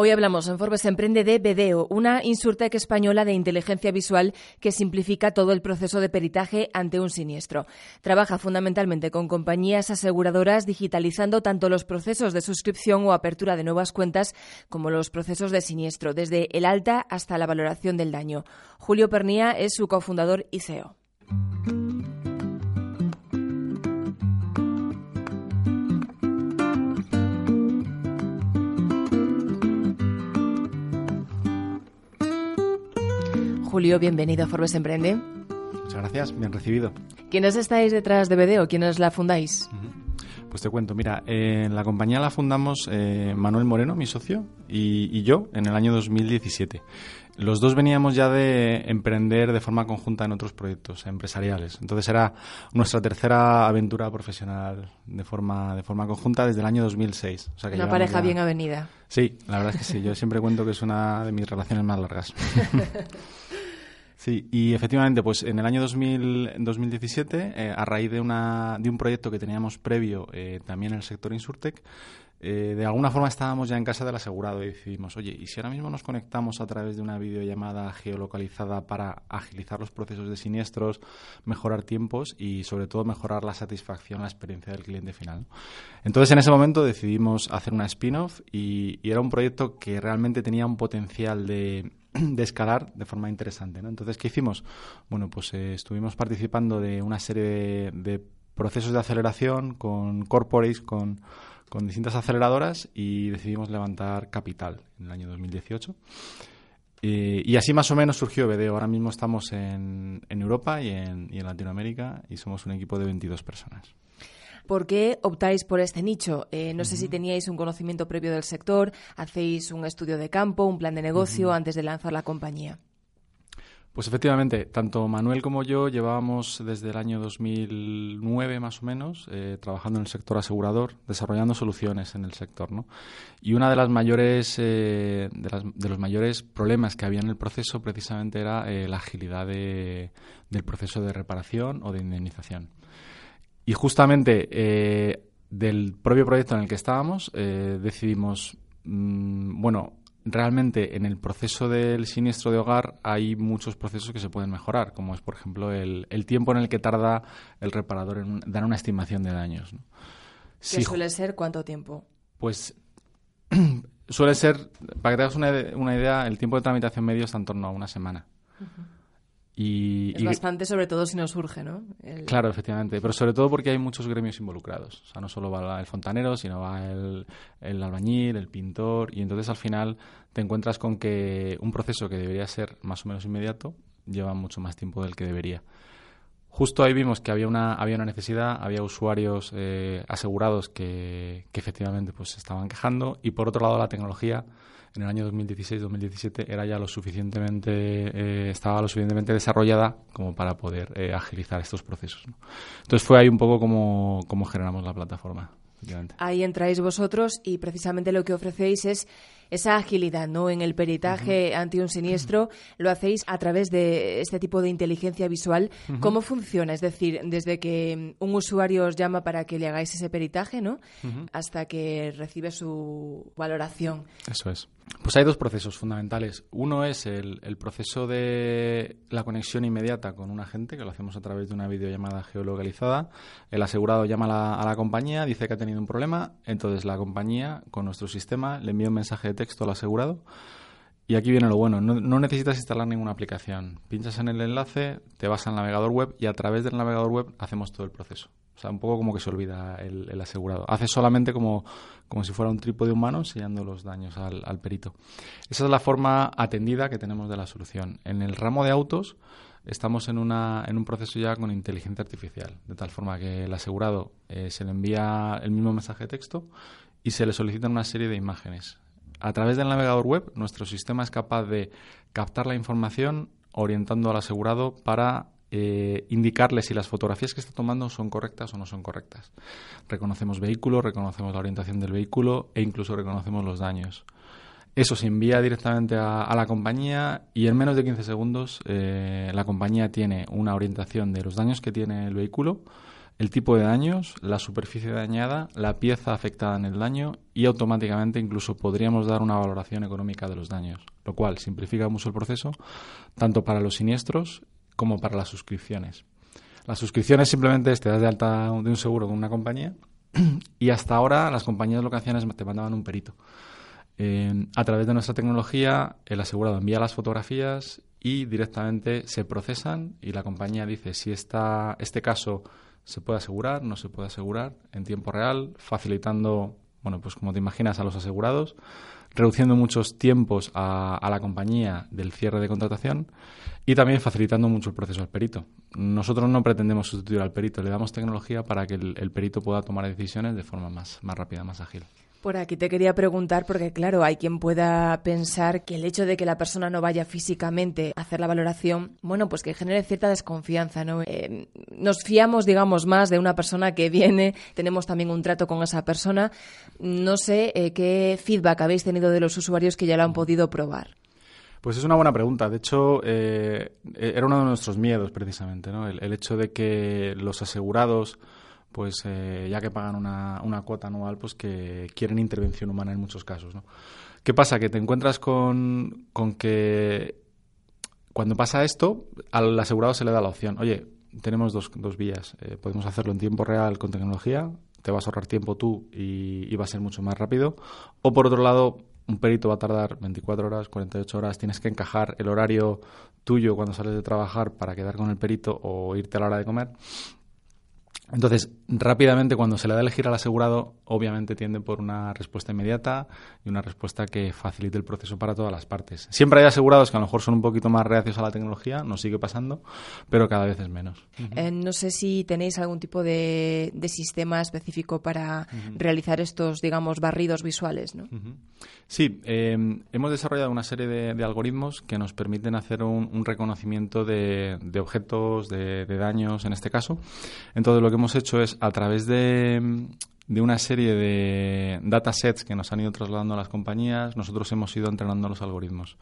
Hoy hablamos en Forbes Emprende de Bedeo, una insurtech española de inteligencia visual que simplifica todo el proceso de peritaje ante un siniestro. Trabaja fundamentalmente con compañías aseguradoras digitalizando tanto los procesos de suscripción o apertura de nuevas cuentas como los procesos de siniestro, desde el alta hasta la valoración del daño. Julio Pernía es su cofundador y CEO. Julio, bienvenido a Forbes Emprende. Muchas gracias, bien recibido. ¿Quiénes estáis detrás de BDO? ¿Quiénes la fundáis? Pues te cuento, mira, en la compañía la fundamos eh, Manuel Moreno, mi socio, y, yo en el año 2017. Los dos veníamos ya de emprender de forma conjunta en otros proyectos empresariales. Entonces era nuestra tercera aventura profesional de forma, de forma conjunta desde el año 2006. O sea que una pareja bien avenida. Sí, la verdad es que sí. Yo siempre cuento que es una de mis relaciones más largas. Sí, y efectivamente, pues en el año 2000, 2017, eh, a raíz de, una, de un proyecto que teníamos previo eh, también en el sector Insurtech, eh, de alguna forma estábamos ya en casa del asegurado y decidimos, oye, ¿y si ahora mismo nos conectamos a través de una videollamada geolocalizada para agilizar los procesos de siniestros, mejorar tiempos y sobre todo mejorar la satisfacción, la experiencia del cliente final? Entonces en ese momento decidimos hacer una spin-off y era un proyecto que realmente tenía un potencial de de escalar de forma interesante. ¿no? Entonces, ¿qué hicimos? Bueno, pues eh, estuvimos participando de una serie de, procesos de aceleración con corporates, con, con, distintas aceleradoras y decidimos levantar capital en el año 2018. Eh, y así más o menos surgió BDO. Ahora mismo estamos en, en Europa y en, y en Latinoamérica y somos un equipo de 22 personas. ¿Por qué optáis por este nicho? Eh, no sé si teníais un conocimiento previo del sector, hacéis un estudio de campo, un plan de negocio antes de lanzar la compañía. Pues efectivamente, tanto Manuel como yo llevábamos desde el año 2009 más o menos eh, trabajando en el sector asegurador, desarrollando soluciones en el sector, ¿no? Y una de las mayores eh, de, los mayores problemas que había en el proceso precisamente era la agilidad del proceso de reparación o de indemnización. Y justamente eh, del propio proyecto en el que estábamos eh, decidimos, mm, bueno, realmente en el proceso del siniestro de hogar hay muchos procesos que se pueden mejorar, como es, por ejemplo, el, tiempo en el que tarda el reparador en dar una estimación de daños. ¿Qué suele ser cuánto tiempo? Pues suele ser, para que te hagas una, idea, el tiempo de tramitación medio está en torno a una semana. Y, es bastante, sobre todo si nos surge, ¿no? Claro, efectivamente, pero sobre todo porque hay muchos gremios involucrados. O sea, no solo va el fontanero, sino va el, el albañil, el pintor, y entonces al final te encuentras con que un proceso que debería ser más o menos inmediato lleva mucho más tiempo del que debería. Justo ahí vimos que había una, había una necesidad, había usuarios eh, asegurados que, que efectivamente pues se estaban quejando y por otro lado la tecnología en el año 2016-2017 era ya lo suficientemente, eh, estaba lo suficientemente desarrollada como para poder eh, agilizar estos procesos. Entonces fue ahí un poco como, como generamos la plataforma. Ahí entráis vosotros y precisamente lo que ofrecéis es esa agilidad ¿no? en el peritaje ante un siniestro. Lo hacéis a través de este tipo de inteligencia visual. ¿Cómo funciona? Es decir, desde que un usuario os llama para que le hagáis ese peritaje ¿no? hasta que recibe su valoración. Eso es. Pues hay dos procesos fundamentales. Uno es el, proceso de la conexión inmediata con un agente, que lo hacemos a través de una videollamada geolocalizada. El asegurado llama a la, compañía, dice que ha tenido un problema, entonces la compañía, con nuestro sistema, le envía un mensaje de texto al asegurado. Y aquí viene lo bueno, no, no, necesitas instalar ninguna aplicación. Pinchas en el enlace, te vas al navegador web y a través del navegador web hacemos todo el proceso. O sea, un poco como que se olvida el, asegurado. Hace solamente como, como si fuera un trípode humano enseñando los daños al, perito. Esa es la forma atendida que tenemos de la solución. En el ramo de autos estamos en, una, en un proceso ya con inteligencia artificial, de tal forma que el asegurado eh, se le envía el mismo mensaje de texto y se le solicitan una serie de imágenes. A través del navegador web, nuestro sistema es capaz de captar la información orientando al asegurado para eh, indicarle si las fotografías que está tomando son correctas o no son correctas. Reconocemos vehículo, reconocemos la orientación del vehículo e incluso reconocemos los daños. Eso se envía directamente a, la compañía y en menos de 15 segundos eh, la compañía tiene una orientación de los daños que tiene el vehículo, el tipo de daños, la superficie dañada, la pieza afectada en el daño y automáticamente incluso podríamos dar una valoración económica de los daños, lo cual simplifica mucho el proceso tanto para los siniestros como para las suscripciones. Las suscripciones simplemente te das de alta de un seguro con una compañía y hasta ahora las compañías lo que hacían es te mandaban un perito. Eh, a través de nuestra tecnología, el asegurado envía las fotografías y directamente se procesan y la compañía dice si esta, este caso se puede asegurar, no se puede asegurar en tiempo real, facilitando, bueno, pues como te imaginas, a los asegurados, reduciendo muchos tiempos a, la compañía del cierre de contratación y también facilitando mucho el proceso al perito. Nosotros no pretendemos sustituir al perito, le damos tecnología para que el, perito pueda tomar decisiones de forma más, más rápida, más ágil. Por aquí te quería preguntar, porque claro, hay quien pueda pensar que el hecho de que la persona no vaya físicamente a hacer la valoración, bueno, pues que genere cierta desconfianza, ¿no? Eh, nos fiamos, digamos, más de una persona que viene, tenemos también un trato con esa persona. No sé eh, qué feedback habéis tenido de los usuarios que ya lo han podido probar. Pues es una buena pregunta. De hecho, eh, era uno de nuestros miedos, precisamente, ¿no? el hecho de que los asegurados pues eh, ya que pagan una, una, cuota anual, pues que quieren intervención humana en muchos casos. ¿no? ¿Qué pasa? Que te encuentras con, con que cuando pasa esto, al asegurado se le da la opción, oye, tenemos dos, dos vías, eh, podemos hacerlo en tiempo real con tecnología, te vas a ahorrar tiempo tú y, va a ser mucho más rápido, o por otro lado, un perito va a tardar 24 horas, 48 horas, tienes que encajar el horario tuyo cuando sales de trabajar para quedar con el perito o irte a la hora de comer entonces, rápidamente cuando se le da a elegir al asegurado, obviamente tiende por una respuesta inmediata y una respuesta que facilite el proceso para todas las partes. Siempre hay asegurados que a lo mejor son un poquito más reacios a la tecnología, nos sigue pasando, pero cada vez es menos. Eh, no sé si tenéis algún tipo de, sistema específico para realizar estos, digamos, barridos visuales, ¿no? Sí, em, hemos desarrollado una serie de, algoritmos que nos permiten hacer un, reconocimiento de, objetos, de, de daños en este caso. Entonces, lo que hemos hecho es, a través de, una serie de datasets que nos han ido trasladando a las compañías, nosotros hemos ido entrenando los algoritmos.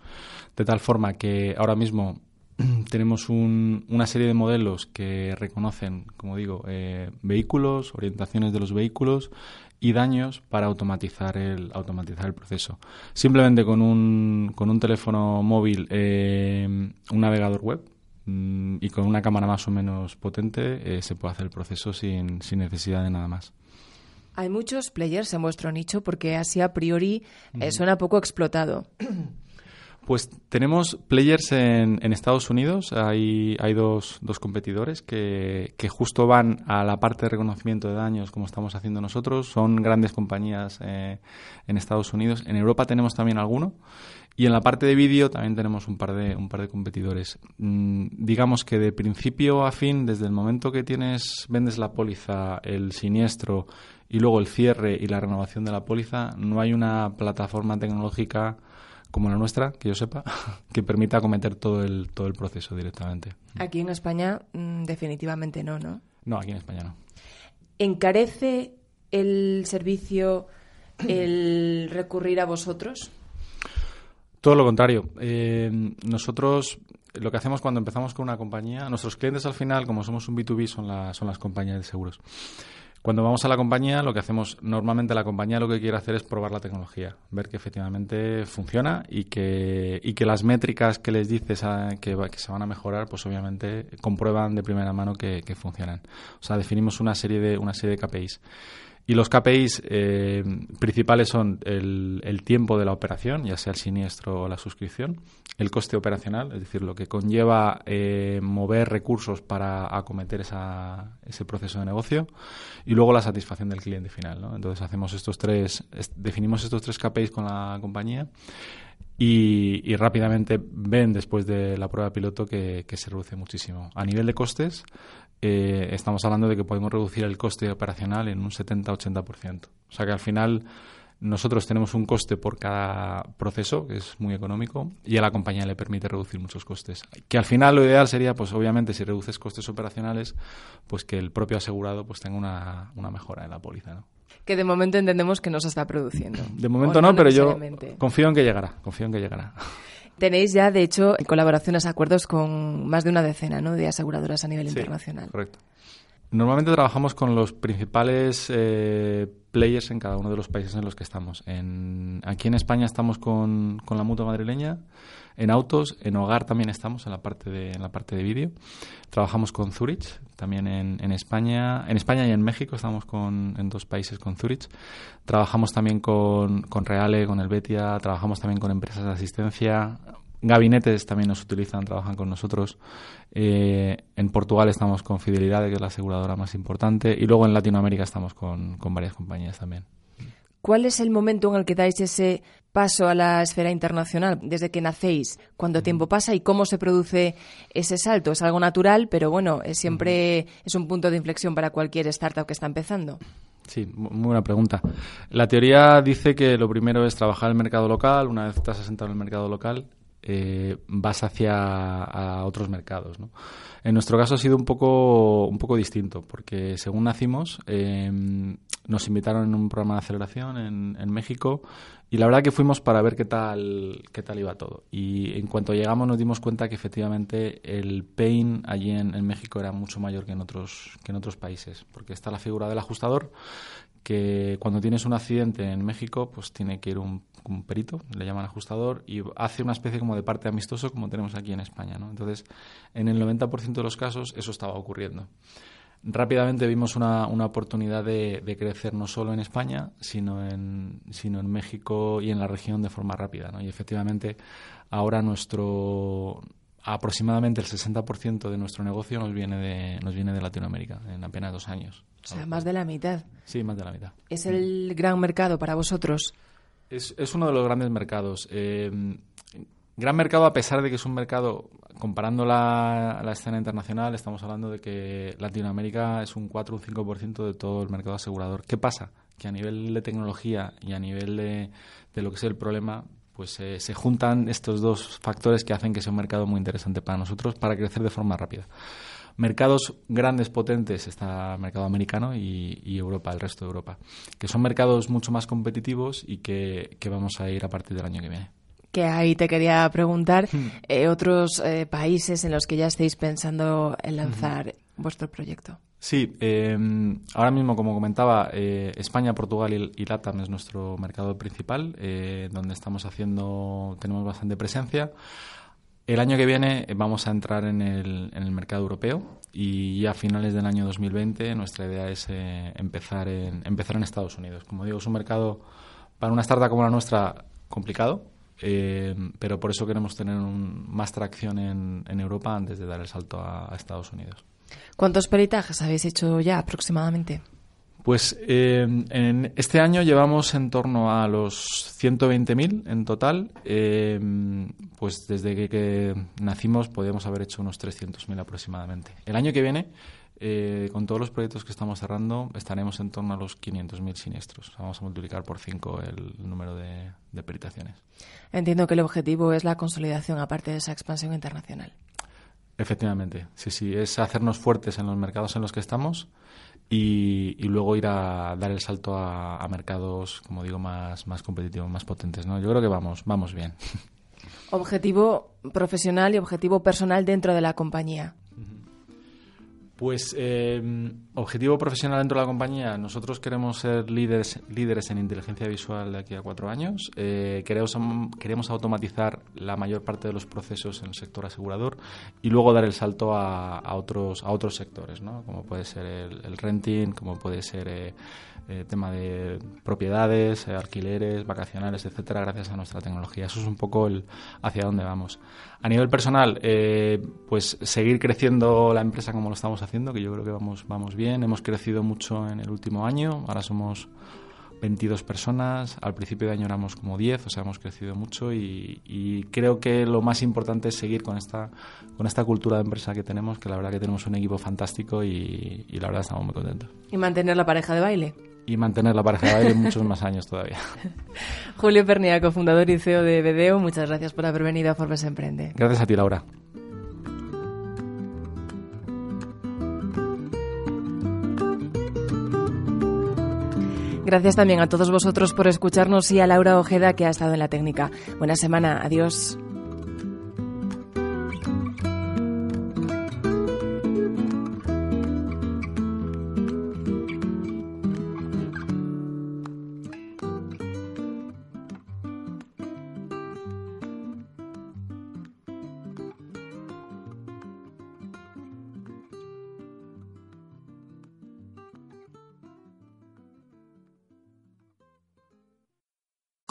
De tal forma que ahora mismo tenemos una serie de modelos que reconocen, como digo, eh, vehículos, orientaciones de los vehículos y daños para automatizar el, automatizar el proceso. Simplemente con un, con un teléfono móvil, eh, un navegador web, Mm, y con una cámara más o menos potente eh, se puede hacer el proceso sin, sin, necesidad de nada más. Hay muchos players en vuestro nicho porque así a priori eh, suena poco explotado. Pues tenemos players en, en Estados Unidos, hay, hay dos, dos competidores que, que, justo van a la parte de reconocimiento de daños como estamos haciendo nosotros, son grandes compañías eh, en Estados Unidos, en Europa tenemos también alguno y en la parte de vídeo también tenemos un par de, un par de competidores. Mm, digamos que de principio a fin, desde el momento que tienes, vendes la póliza, el siniestro y luego el cierre y la renovación de la póliza, no hay una plataforma tecnológica como la nuestra, que yo sepa, que permita acometer todo el, todo el proceso directamente. Aquí en España mm, definitivamente no, ¿no? No, aquí en España no. ¿Encarece el servicio el recurrir a vosotros? Todo lo contrario. Eh, nosotros lo que hacemos cuando empezamos con una compañía, nuestros clientes al final, como somos un B2B, son, son las compañías de seguros. Cuando vamos a la compañía, lo que hacemos normalmente la compañía lo que quiere hacer es probar la tecnología, ver que efectivamente funciona y que, y que las métricas que les dices que, que, se van a mejorar, pues obviamente comprueban de primera mano que, que funcionan. O sea, definimos una serie de, una serie de KPIs. Y los KPIs eh, principales son el, el, tiempo de la operación, ya sea el siniestro o la suscripción, el coste operacional, es decir, lo que conlleva eh, mover recursos para acometer esa, ese proceso de negocio, y luego la satisfacción del cliente final. ¿no? Entonces hacemos estos tres, definimos estos tres KPIs con la compañía y, y, rápidamente ven después de la prueba piloto que, que, se reduce muchísimo. A nivel de costes, eh, estamos hablando de que podemos reducir el coste operacional en un 70-80%. O sea que al final nosotros tenemos un coste por cada proceso, que es muy económico, y a la compañía le permite reducir muchos costes. Que al final lo ideal sería, pues obviamente, si reduces costes operacionales, pues que el propio asegurado pues tenga una, una mejora en la póliza, ¿no? Que de momento entendemos que no se está produciendo. De momento no, pero yo confío en que llegará, confío en que llegará. Tenéis ya, de hecho, colaboraciones, acuerdos con más de una decena ¿no? de aseguradoras a nivel sí, internacional. Correcto. Normalmente trabajamos con los principales eh, players en cada uno de los países en los que estamos. En, aquí en España estamos con, con, la mutua madrileña, en autos, en hogar también estamos en la parte de, en la parte de vídeo. Trabajamos con Zurich, también en, en, España, en España y en México estamos con, en dos países con Zurich. Trabajamos también con, con Reale, con Helvetia, trabajamos también con empresas de asistencia, Gabinetes también nos utilizan, trabajan con nosotros. Eh, en Portugal estamos con Fidelidad, que es la aseguradora más importante. Y luego en Latinoamérica estamos con, con varias compañías también. ¿Cuál es el momento en el que dais ese paso a la esfera internacional desde que nacéis? ¿Cuánto tiempo pasa y cómo se produce ese salto? Es algo natural, pero bueno, es siempre es un punto de inflexión para cualquier startup que está empezando. Sí, muy buena pregunta. La teoría dice que lo primero es trabajar en el mercado local. Una vez estás asentado en el mercado local, eh, vas hacia a otros mercados. ¿no? En nuestro caso ha sido un poco, un poco distinto, porque según nacimos, eh, nos invitaron en un programa de aceleración en, en, México y la verdad que fuimos para ver qué tal, qué tal iba todo. Y en cuanto llegamos nos dimos cuenta que efectivamente el pain allí en, en México era mucho mayor que en, otros, que en otros países, porque está la figura del ajustador que cuando tienes un accidente en México, pues tiene que ir un, perito, le llaman ajustador, y hace una especie como de parte amistoso como tenemos aquí en España. ¿no? Entonces, en el 90% de los casos eso estaba ocurriendo. Rápidamente vimos una, una oportunidad de, de, crecer no solo en España, sino en, sino en México y en la región de forma rápida. ¿no? Y efectivamente, ahora nuestro, aproximadamente el 60% de nuestro negocio nos viene de, nos viene de Latinoamérica en apenas dos años. O sea, más de la mitad. Sí, más de la mitad. ¿Es el gran mercado para vosotros? Es, es uno de los grandes mercados. Eh, gran mercado a pesar de que es un mercado, comparando la, la, escena internacional, estamos hablando de que Latinoamérica es un 4 o un 5% de todo el mercado asegurador. ¿Qué pasa? Que a nivel de tecnología y a nivel de, de lo que es el problema, pues eh, se juntan estos dos factores que hacen que sea un mercado muy interesante para nosotros para crecer de forma rápida. Mercados grandes, potentes, está el mercado americano y, y, Europa, el resto de Europa, que son mercados mucho más competitivos y que, que vamos a ir a partir del año que viene que ahí te quería preguntar, eh, otros eh, países en los que ya estéis pensando en lanzar uh -huh. vuestro proyecto. Sí, eh, ahora mismo, como comentaba, eh, España, Portugal y, y, LATAM es nuestro mercado principal, eh, donde estamos haciendo, tenemos bastante presencia. El año que viene vamos a entrar en el, en el mercado europeo y ya a finales del año 2020 nuestra idea es empezar, en, empezar en Estados Unidos. Como digo, es un mercado para una startup como la nuestra complicado, eh, pero por eso queremos tener un, más tracción en, en, Europa antes de dar el salto a, a, Estados Unidos. ¿Cuántos peritajes habéis hecho ya aproximadamente? Pues eh, en este año llevamos en torno a los 120.000 en total. Eh, pues desde que, que, nacimos podíamos haber hecho unos 300.000 aproximadamente. El año que viene eh, con todos los proyectos que estamos cerrando, estaremos en torno a los 500.000 siniestros. Vamos a multiplicar por 5 el número de, de, peritaciones. Entiendo que el objetivo es la consolidación, aparte de esa expansión internacional. Efectivamente, sí, sí, es hacernos fuertes en los mercados en los que estamos y, y luego ir a dar el salto a, a, mercados, como digo, más, más competitivos, más potentes. ¿no? Yo creo que vamos, vamos bien. Objetivo profesional y objetivo personal dentro de la compañía. Pues eh, objetivo profesional dentro de la compañía, nosotros queremos ser líderes, líderes en inteligencia visual de aquí a cuatro años. Eh, queremos, queremos automatizar la mayor parte de los procesos en el sector asegurador y luego dar el salto a, otros, a otros sectores, ¿no? como puede ser el, el renting, como puede ser eh, eh, tema de propiedades, alquileres, vacacionales, etcétera, gracias a nuestra tecnología. Eso es un poco el hacia dónde vamos. A nivel personal, pues seguir creciendo la empresa como lo estamos haciendo, que yo creo que vamos, vamos bien. Hemos crecido mucho en el último año, ahora somos 22 personas, al principio de año éramos como 10, o sea, hemos crecido mucho y, y, creo que lo más importante es seguir con esta, con esta cultura de empresa que tenemos, que la verdad que tenemos un equipo fantástico y, y la verdad estamos muy contentos. ¿Y mantener la pareja de baile? y mantener la pareja de baile muchos más años todavía. Julio Pernia, cofundador y CEO de BDO, muchas gracias por haber venido a Forbes Emprende. Gracias a ti, Laura. Gracias también a todos vosotros por escucharnos y a Laura Ojeda que ha estado en la técnica. Buena semana, adiós.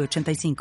85